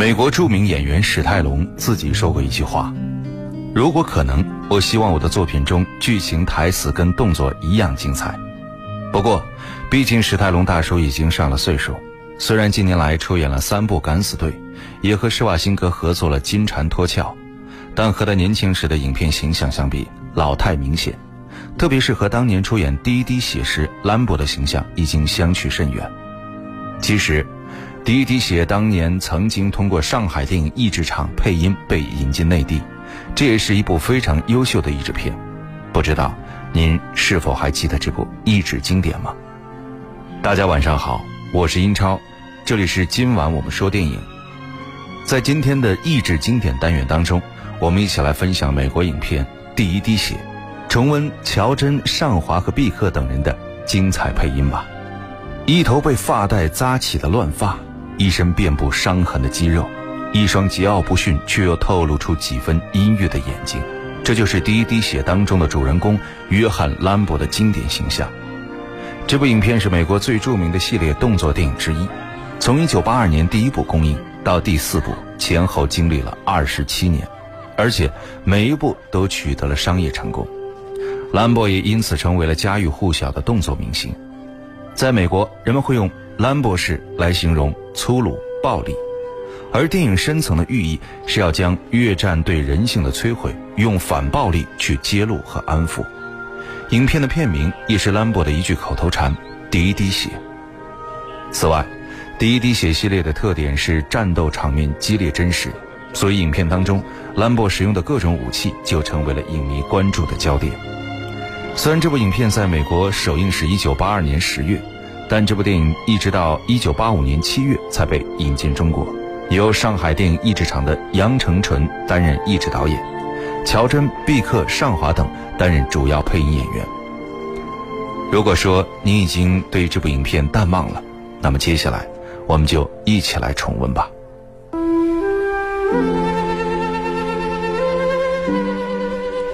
美国著名演员史泰龙自己说过一句话：“如果可能，我希望我的作品中剧情、台词跟动作一样精彩。”不过，毕竟史泰龙大叔已经上了岁数，虽然近年来出演了三部《敢死队》，也和施瓦辛格合作了《金蝉脱壳》，但和他年轻时的影片形象相比，老态明显。特别是和当年出演《第一滴血》时，兰博的形象已经相去甚远。其实，《第一滴血》当年曾经通过上海电影译制厂配音被引进内地，这也是一部非常优秀的译制片。不知道您是否还记得这部译制经典吗？大家晚上好，我是英超，这里是今晚我们说电影。在今天的译制经典单元当中，我们一起来分享美国影片《第一滴血》。重温乔真、尚华和毕克等人的精彩配音吧。一头被发带扎起的乱发，一身遍布伤痕的肌肉，一双桀骜不驯却又透露出几分阴郁的眼睛，这就是《第一滴血》当中的主人公约翰·兰博的经典形象。这部影片是美国最著名的系列动作电影之一，从1982年第一部公映到第四部，前后经历了二十七年，而且每一部都取得了商业成功。兰博也因此成为了家喻户晓的动作明星。在美国，人们会用“兰博士”来形容粗鲁、暴力，而电影深层的寓意是要将越战对人性的摧毁用反暴力去揭露和安抚。影片的片名也是兰博的一句口头禅：“第一滴血。”此外，《第一滴血》系列的特点是战斗场面激烈真实，所以影片当中兰博使用的各种武器就成为了影迷关注的焦点。虽然这部影片在美国首映是一九八二年十月，但这部电影一直到一九八五年七月才被引进中国，由上海电影译制厂的杨成纯担任译制导演，乔真、毕克、尚华等担任主要配音演员。如果说您已经对这部影片淡忘了，那么接下来我们就一起来重温吧。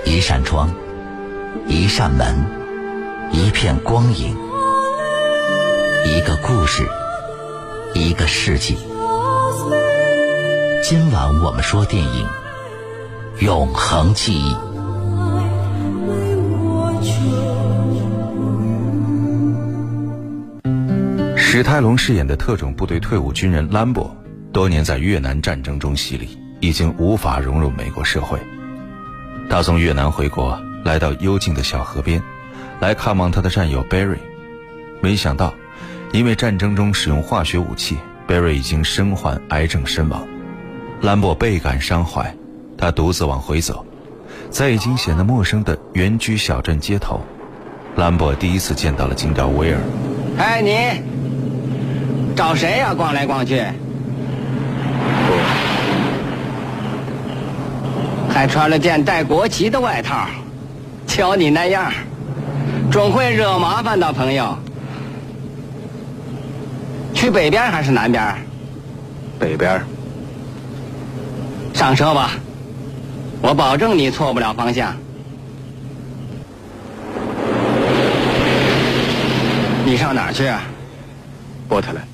一扇窗。一扇门，一片光影，一个故事，一个世纪。今晚我们说电影《永恒记忆》。史泰龙饰演的特种部队退伍军人兰博，多年在越南战争中洗礼，已经无法融入美国社会。他从越南回国。来到幽静的小河边，来看望他的战友 Barry。没想到，因为战争中使用化学武器，Barry 已经身患癌症身亡。兰博倍感伤怀，他独自往回走，在已经显得陌生的原居小镇街头，兰博第一次见到了警长威尔。哎，你找谁呀？逛来逛去，还穿了件带国旗的外套。瞧你那样，总会惹麻烦的，朋友。去北边还是南边？北边。上车吧，我保证你错不了方向。你上哪儿去？波特兰。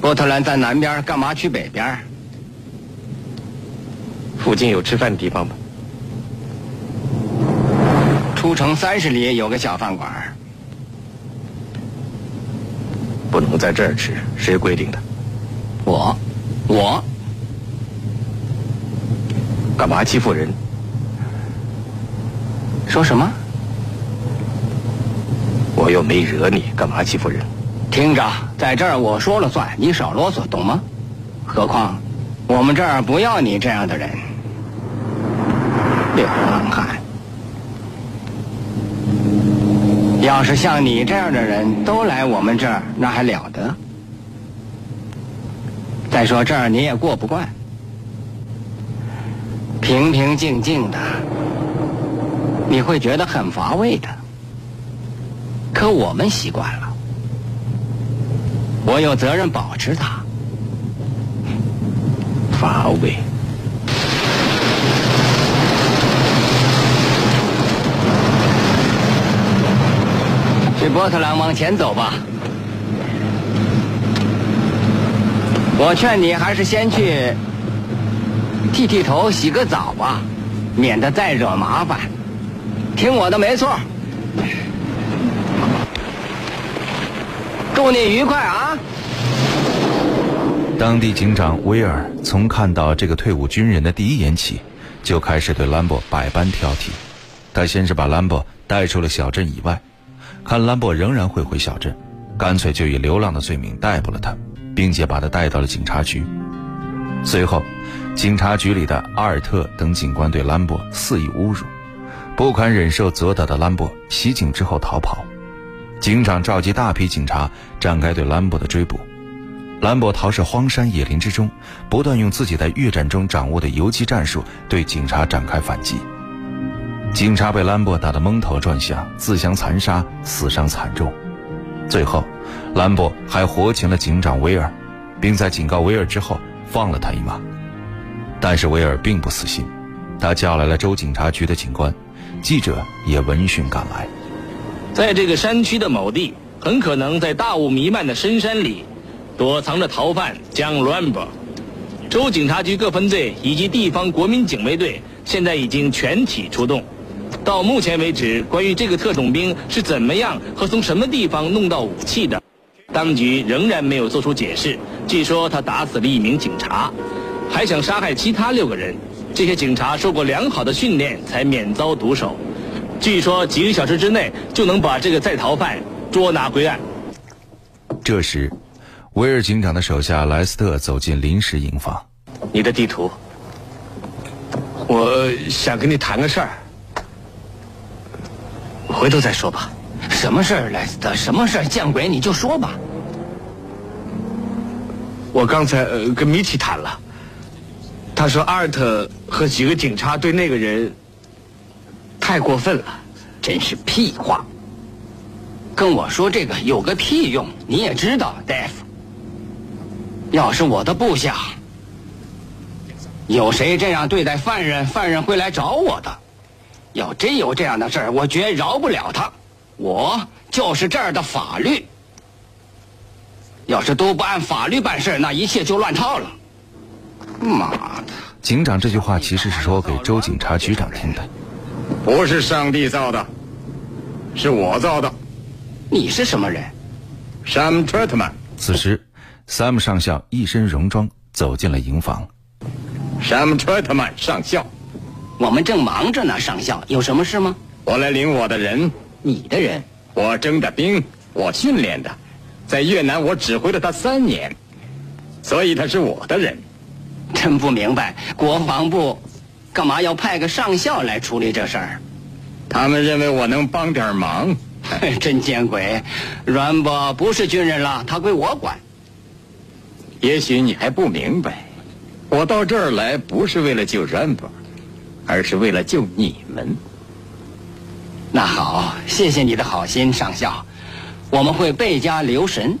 波特兰在南边，干嘛去北边？附近有吃饭的地方吗？出城三十里有个小饭馆，不能在这儿吃，谁规定的？我，我，干嘛欺负人？说什么？我又没惹你，干嘛欺负人？听着，在这儿我说了算，你少啰嗦，懂吗？何况，我们这儿不要你这样的人，流浪汉。要是像你这样的人都来我们这儿，那还了得？再说这儿你也过不惯，平平静静的，你会觉得很乏味的。可我们习惯了，我有责任保持它。乏味。波特兰往前走吧。我劝你还是先去剃剃头、洗个澡吧，免得再惹麻烦。听我的，没错。祝你愉快啊！当地警长威尔从看到这个退伍军人的第一眼起，就开始对兰博百般挑剔。他先是把兰博带出了小镇以外，看兰博仍然会回小镇，干脆就以流浪的罪名逮捕了他，并且把他带到了警察局。随后，警察局里的阿尔特等警官对兰博肆意侮辱，不堪忍受责打的兰博袭警之后逃跑。警长召集大批警察展开对兰博的追捕。兰博逃至荒山野林之中，不断用自己在越战中掌握的游击战术对警察展开反击。警察被兰博打得蒙头转向，自相残杀，死伤惨重。最后，兰博还活擒了警长威尔，并在警告威尔之后放了他一马。但是威尔并不死心，他叫来了州警察局的警官，记者也闻讯赶来。在这个山区的某地，很可能在大雾弥漫的深山里，躲藏着逃犯江兰博。州警察局各分队以及地方国民警卫队现在已经全体出动。到目前为止，关于这个特种兵是怎么样和从什么地方弄到武器的，当局仍然没有做出解释。据说他打死了一名警察，还想杀害其他六个人。这些警察受过良好的训练，才免遭毒手。据说几个小时之内就能把这个在逃犯捉拿归案。这时，威尔警长的手下莱斯特走进临时营房。你的地图，我想跟你谈个事儿，回头再说吧。什么事儿，莱斯特？什么事儿？见鬼！你就说吧。我刚才呃跟米奇谈了，他说阿尔特和几个警察对那个人。太过分了，真是屁话！跟我说这个有个屁用？你也知道，大夫。要是我的部下有谁这样对待犯人，犯人会来找我的。要真有这样的事儿，我绝饶不了他。我就是这儿的法律。要是都不按法律办事，那一切就乱套了。妈的！警长这句话其实是说给周警察局长听的。不是上帝造的，是我造的。你是什么人？Sam Trotman。此时，Sam 上校一身戎装走进了营房。Sam Trotman 上校，我们正忙着呢。上校，有什么事吗？我来领我的人。你的人？我征的兵，我训练的，在越南我指挥了他三年，所以他是我的人。真不明白，国防部。干嘛要派个上校来处理这事儿？他们认为我能帮点忙。真见鬼！阮博不是军人了，他归我管。也许你还不明白，我到这儿来不是为了救阮博，而是为了救你们。那好，谢谢你的好心，上校，我们会倍加留神。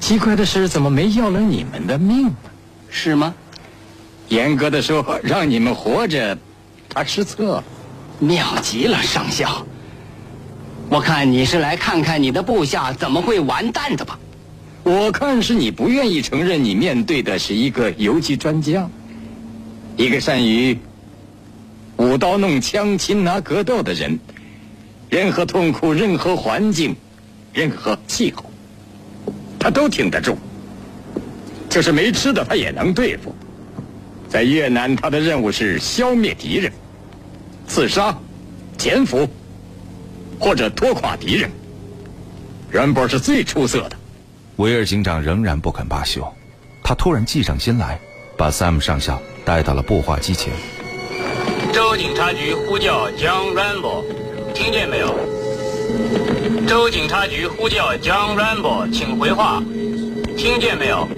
奇怪的是，怎么没要了你们的命呢？是吗？严格的说，让你们活着，他失策，妙极了，上校。我看你是来看看你的部下怎么会完蛋的吧？我看是你不愿意承认你面对的是一个游击专家，一个善于舞刀弄枪、擒拿格斗的人。任何痛苦、任何环境、任何气候，他都挺得住。就是没吃的，他也能对付。在越南，他的任务是消灭敌人、刺杀、潜伏，或者拖垮敌人。阮博是最出色的。维尔警长仍然不肯罢休，他突然计上心来，把 Sam 上校带到了步话机前。警察局呼叫 John Rambo，听见没有？州警察局呼叫 John Rambo，请回话，听见没有？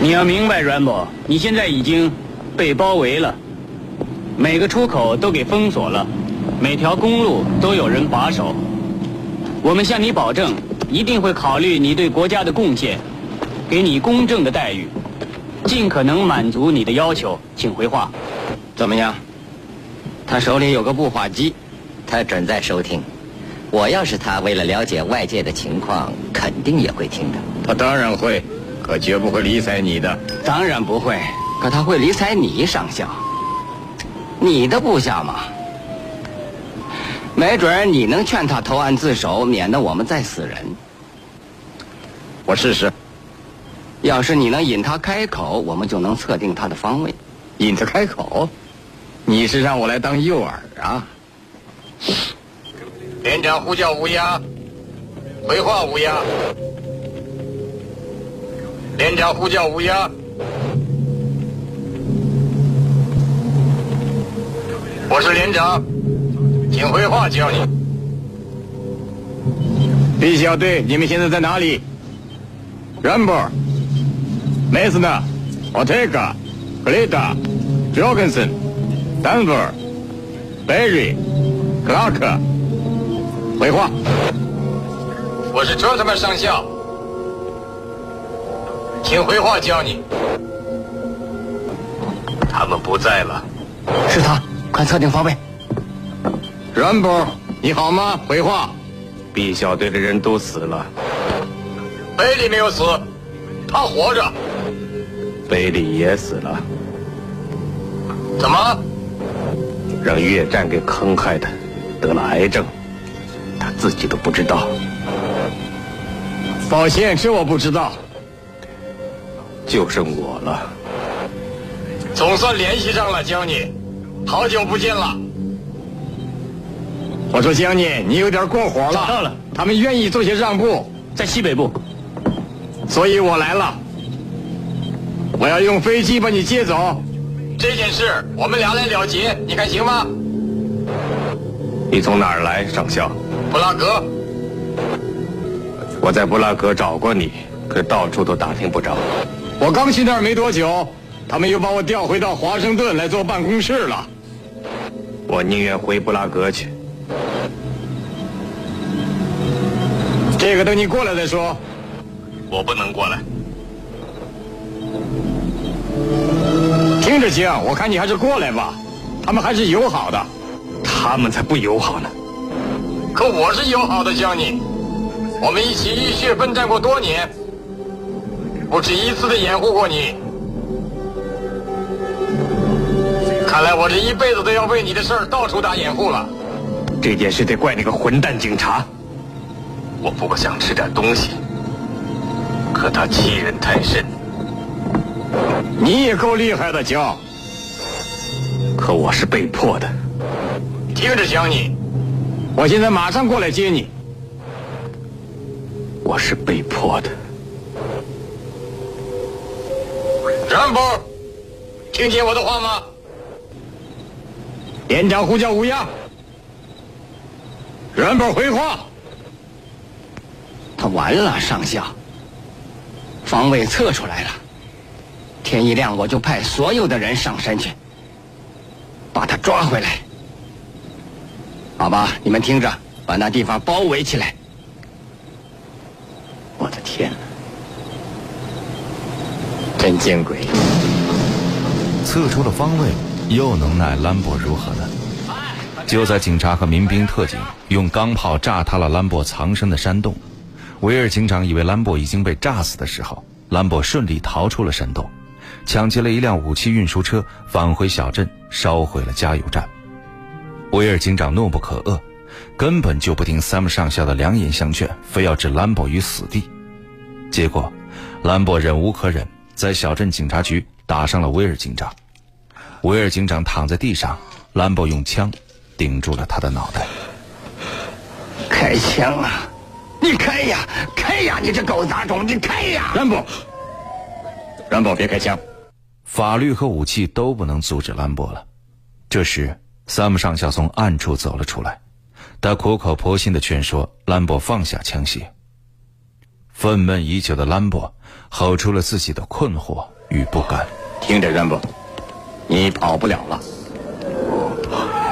你要明白，，Rambo，，你现在已经被包围了，每个出口都给封锁了，每条公路都有人把守。我们向你保证，一定会考虑你对国家的贡献，给你公正的待遇，尽可能满足你的要求。请回话。怎么样？他手里有个步话机，他准在收听。我要是他，为了了解外界的情况，肯定也会听的。他当然会，可绝不会理睬你的。当然不会，可他会理睬你，上校。你的部下嘛，没准儿你能劝他投案自首，免得我们再死人。我试试，要是你能引他开口，我们就能测定他的方位。引他开口？你是让我来当诱饵啊？连长呼叫乌鸦，回话乌鸦。连长呼叫乌鸦，我是连长，请回话叫你。B 小队，你们现在在哪里？Rambo、梅斯纳、Ortega、格雷达、Jorgensen、Denver、拉克。回话，我是卓特曼上校，请回话教你。他们不在了。是他，快测定方位。Rambo，你好吗？回话。B 小队的人都死了，贝利没有死，他活着。贝利也死了，怎么？让越战给坑害的，得了癌症，他自己都不知道。抱歉，这我不知道。就剩我了。总算联系上了，江尼，好久不见了。我说江尼，你有点过火了。找到了，他们愿意做些让步，在西北部。所以我来了。我要用飞机把你接走。这件事我们俩来了结，你看行吗？你从哪儿来，上校？布拉格，我在布拉格找过你，可到处都打听不着。我刚去那儿没多久，他们又把我调回到华盛顿来做办公室了。我宁愿回布拉格去。这个等你过来再说。我不能过来。听着，江，我看你还是过来吧。他们还是友好的。他们才不友好呢。可我是友好的，江你。我们一起浴血奋战过多年，不止一次的掩护过你。看来我这一辈子都要为你的事儿到处打掩护了。这件事得怪那个混蛋警察。我不过想吃点东西，可他欺人太甚。你也够厉害的，江。可我是被迫的。听着，江你，我现在马上过来接你。我是被迫的。rambo，听见我的话吗？连长呼叫乌鸦。rambo 回话。他完了，上校。方位测出来了。天一亮，我就派所有的人上山去，把他抓回来。好吧，你们听着，把那地方包围起来。我的天哪，真见鬼！测出了方位，又能奈兰博如何呢？就在警察和民兵特警用钢炮炸塌了兰博藏身的山洞，维尔警长以为兰博已经被炸死的时候，兰博顺利逃出了山洞，抢劫了一辆武器运输车，返回小镇，烧毁了加油站。威尔警长怒不可遏，根本就不听 Sam 上校的良言相劝，非要置兰博于死地。结果，兰博忍无可忍，在小镇警察局打伤了威尔警长。威尔警长躺在地上，兰博用枪顶住了他的脑袋。开枪啊！你开呀，开呀！你这狗杂种，你开呀！兰博，兰博，别开枪！法律和武器都不能阻止兰博了。这时三木上校从暗处走了出来，他苦口婆心地劝说兰博放下枪械。愤懑已久的兰博吼出了自己的困惑与不甘。听着，兰博，你跑不了了，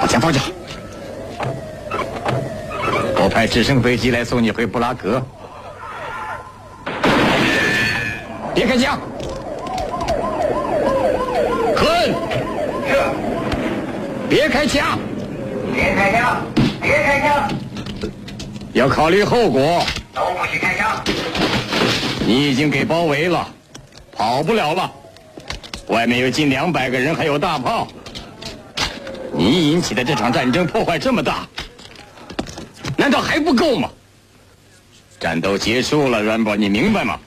把枪放下。我派直升飞机来送你回布拉格。别开枪！别开枪！别开枪！别开枪！要考虑后果。都不许开枪！你已经给包围了，跑不了了。外面有近两百个人，还有大炮。你引起的这场战争破坏这么大，难道还不够吗？战斗结束了，软宝，你明白吗？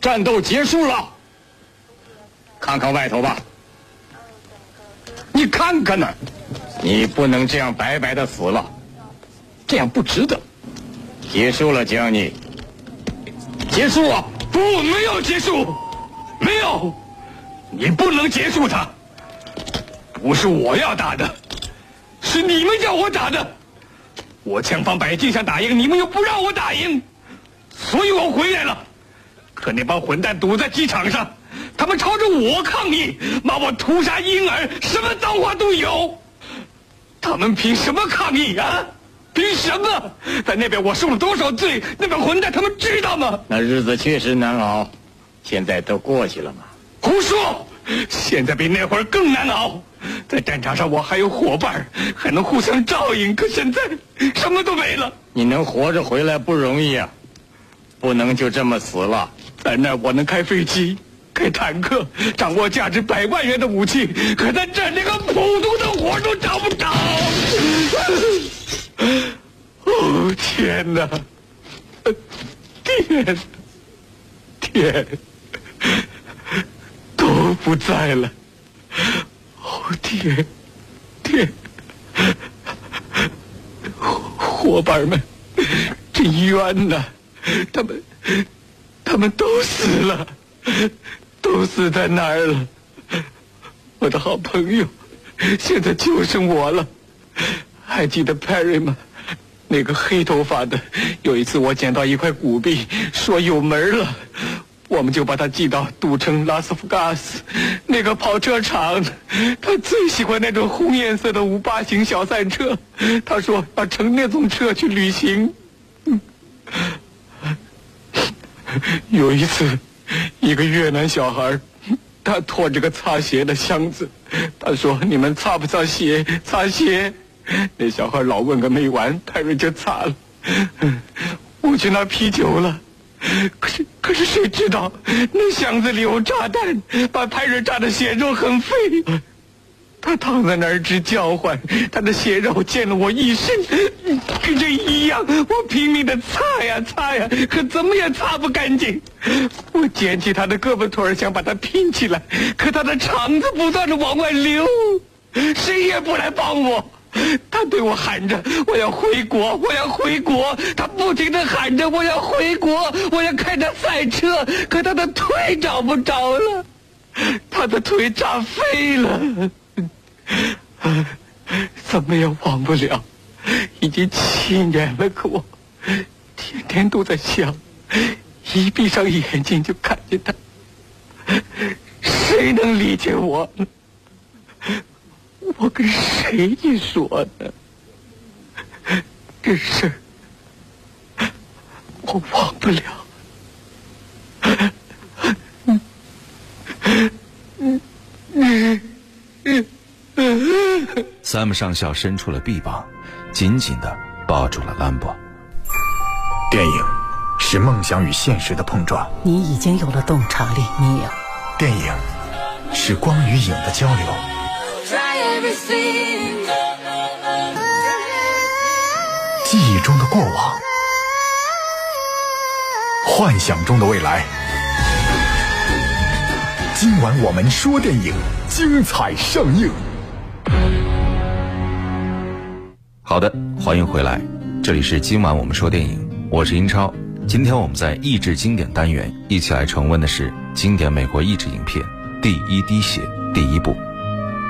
战斗结束了，看看外头吧。你看看呢，你不能这样白白的死了，这样不值得。结束了，江尼，结束啊！不，没有结束，没有，你不能结束他。不是我要打的，是你们叫我打的。我千方百计想打赢，你们又不让我打赢，所以我回来了。可那帮混蛋堵在机场上，他们朝着我抗议，骂我屠杀婴儿，什么脏话都有。他们凭什么抗议啊？凭什么？在那边我受了多少罪？那帮混蛋他们知道吗？那日子确实难熬，现在都过去了吗？胡说！现在比那会儿更难熬。在战场上我还有伙伴，还能互相照应。可现在什么都没了。你能活着回来不容易啊，不能就这么死了。在那儿我能开飞机、开坦克，掌握价值百万元的武器。可在这连个普通的活都找不着。哦天哪！天，天，都不在了。哦天，天，伙伴们，真冤呐！他们，他们都死了，都死在那儿了。我的好朋友，现在就剩我了。还记得 Perry 吗？那个黑头发的，有一次我捡到一块古币，说有门了，我们就把它寄到赌城拉斯福加斯那个跑车厂。他最喜欢那种红颜色的五八型小赛车，他说要乘那种车去旅行。有一次，一个越南小孩，他拖着个擦鞋的箱子，他说：“你们擦不擦鞋？擦鞋。”那小孩老问个没完，泰瑞就擦了。我去拿啤酒了，可是可是谁知道那箱子里有炸弹，把泰瑞炸的血肉横飞。他躺在那儿直叫唤，他的血肉溅了我一身，跟这一样。我拼命的擦呀擦呀，可怎么也擦不干净。我捡起他的胳膊腿儿想把他拼起来，可他的肠子不断的往外流，谁也不来帮我。他对我喊着：“我要回国，我要回国。”他不停的喊着：“我要回国，我要开着赛车。”可他的腿找不着了，他的腿炸飞了，怎么也忘不了。已经七年了，可我天天都在想，一闭上眼睛就看见他。谁能理解我呢？我跟谁去说呢？这事儿我忘不了。嗯，嗯，嗯，嗯 Sam 上校伸出了臂膀，紧紧的抱住了兰博。电影是梦想与现实的碰撞。你已经有了洞察力，你有。电影是光与影的交流。记忆中的过往，幻想中的未来。今晚我们说电影，精彩上映。好的，欢迎回来，这里是今晚我们说电影，我是英超。今天我们在译制经典单元一起来重温的是经典美国译制影片《第一滴血》第一部。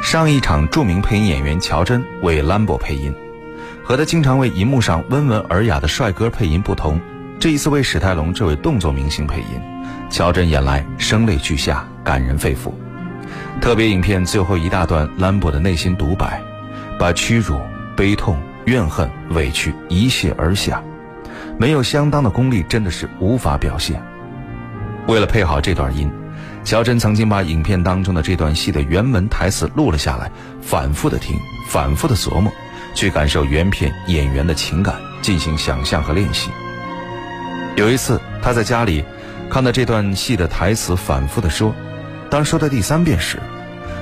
上一场著名配音演员乔真为兰博配音，和他经常为银幕上温文尔雅的帅哥配音不同，这一次为史泰龙这位动作明星配音，乔真演来声泪俱下，感人肺腑。特别影片最后一大段兰博的内心独白，把屈辱、悲痛、怨恨、委屈一泻而下，没有相当的功力，真的是无法表现。为了配好这段音。乔真曾经把影片当中的这段戏的原文台词录了下来，反复的听，反复的琢磨，去感受原片演员的情感，进行想象和练习。有一次，他在家里看到这段戏的台词反复的说，当说到第三遍时，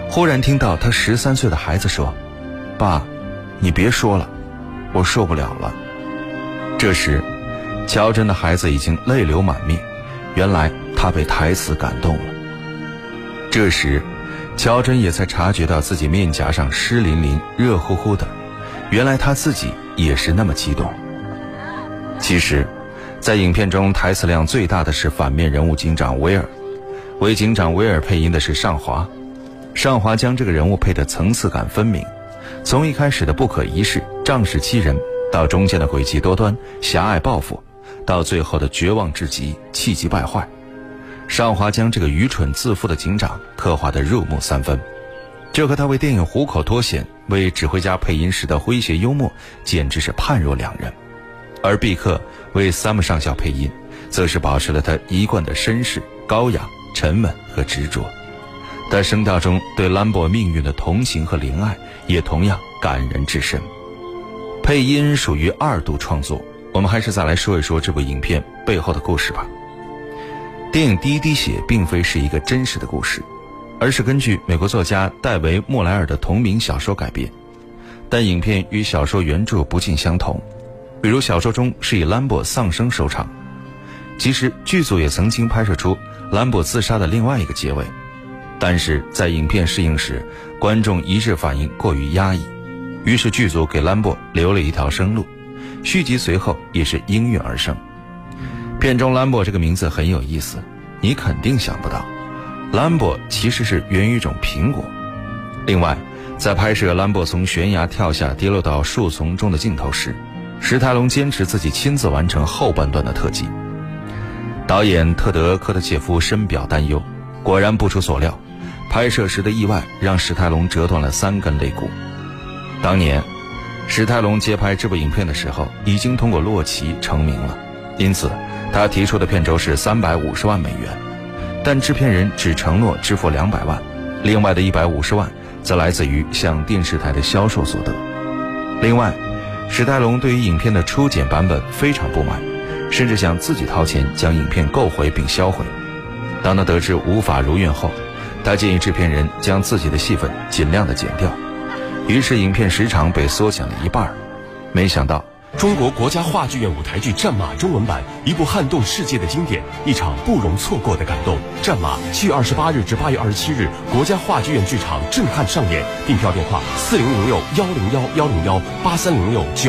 忽然听到他十三岁的孩子说：“爸，你别说了，我受不了了。”这时，乔真的孩子已经泪流满面，原来他被台词感动了。这时，乔真也才察觉到自己面颊上湿淋淋、热乎乎的，原来他自己也是那么激动。其实。在影片中，台词量最大的是反面人物警长威尔，为警长威尔配音的是尚华。尚华将这个人物配得层次感分明，从一开始的不可一世、仗势欺人，到中间的诡计多端、狭隘报复，到最后的绝望至极、气急败坏，尚华将这个愚蠢自负的警长刻画得入木三分，这和他为电影虎口脱险、为指挥家配音时的诙谐幽默，简直是判若两人。而毕克为 Sam 上校配音，则是保持了他一贯的绅士、高雅、沉稳和执着。在声调中对兰博命运的同情和怜爱，也同样感人至深。配音属于二度创作，我们还是再来说一说这部影片背后的故事吧。电影《第一滴血》并非是一个真实的故事，而是根据美国作家戴维·莫莱尔的同名小说改编，但影片与小说原著不尽相同。比如小说中是以兰博丧生收场，其实剧组也曾经拍摄出兰博自杀的另外一个结尾，但是在影片试映时，观众一致反应过于压抑，于是剧组给兰博留了一条生路，续集随后也是应运而生。片中兰博这个名字很有意思，你肯定想不到，兰博其实是源于一种苹果。另外，在拍摄兰博从悬崖跳下跌落到树丛中的镜头时。史泰龙坚持自己亲自完成后半段的特技，导演特德·科特切夫深表担忧。果然不出所料，拍摄时的意外让史泰龙折断了三根肋骨。当年，史泰龙接拍这部影片的时候，已经通过《洛奇》成名了，因此他提出的片酬是三百五十万美元，但制片人只承诺支付两百万，另外的一百五十万则来自于向电视台的销售所得。另外。史泰龙对于影片的初剪版本非常不满，甚至想自己掏钱将影片购回并销毁。当他得知无法如愿后，他建议制片人将自己的戏份尽量的剪掉，于是影片时长被缩减了一半。没想到，中国国家话剧院舞台剧《战马》中文版，一部撼动世界的经典，一场不容错过的感动。《战马》七月二十八日至八月二十七日，国家话剧院剧场震撼上演。订票电话：四零零六幺零幺幺零幺八三零六九。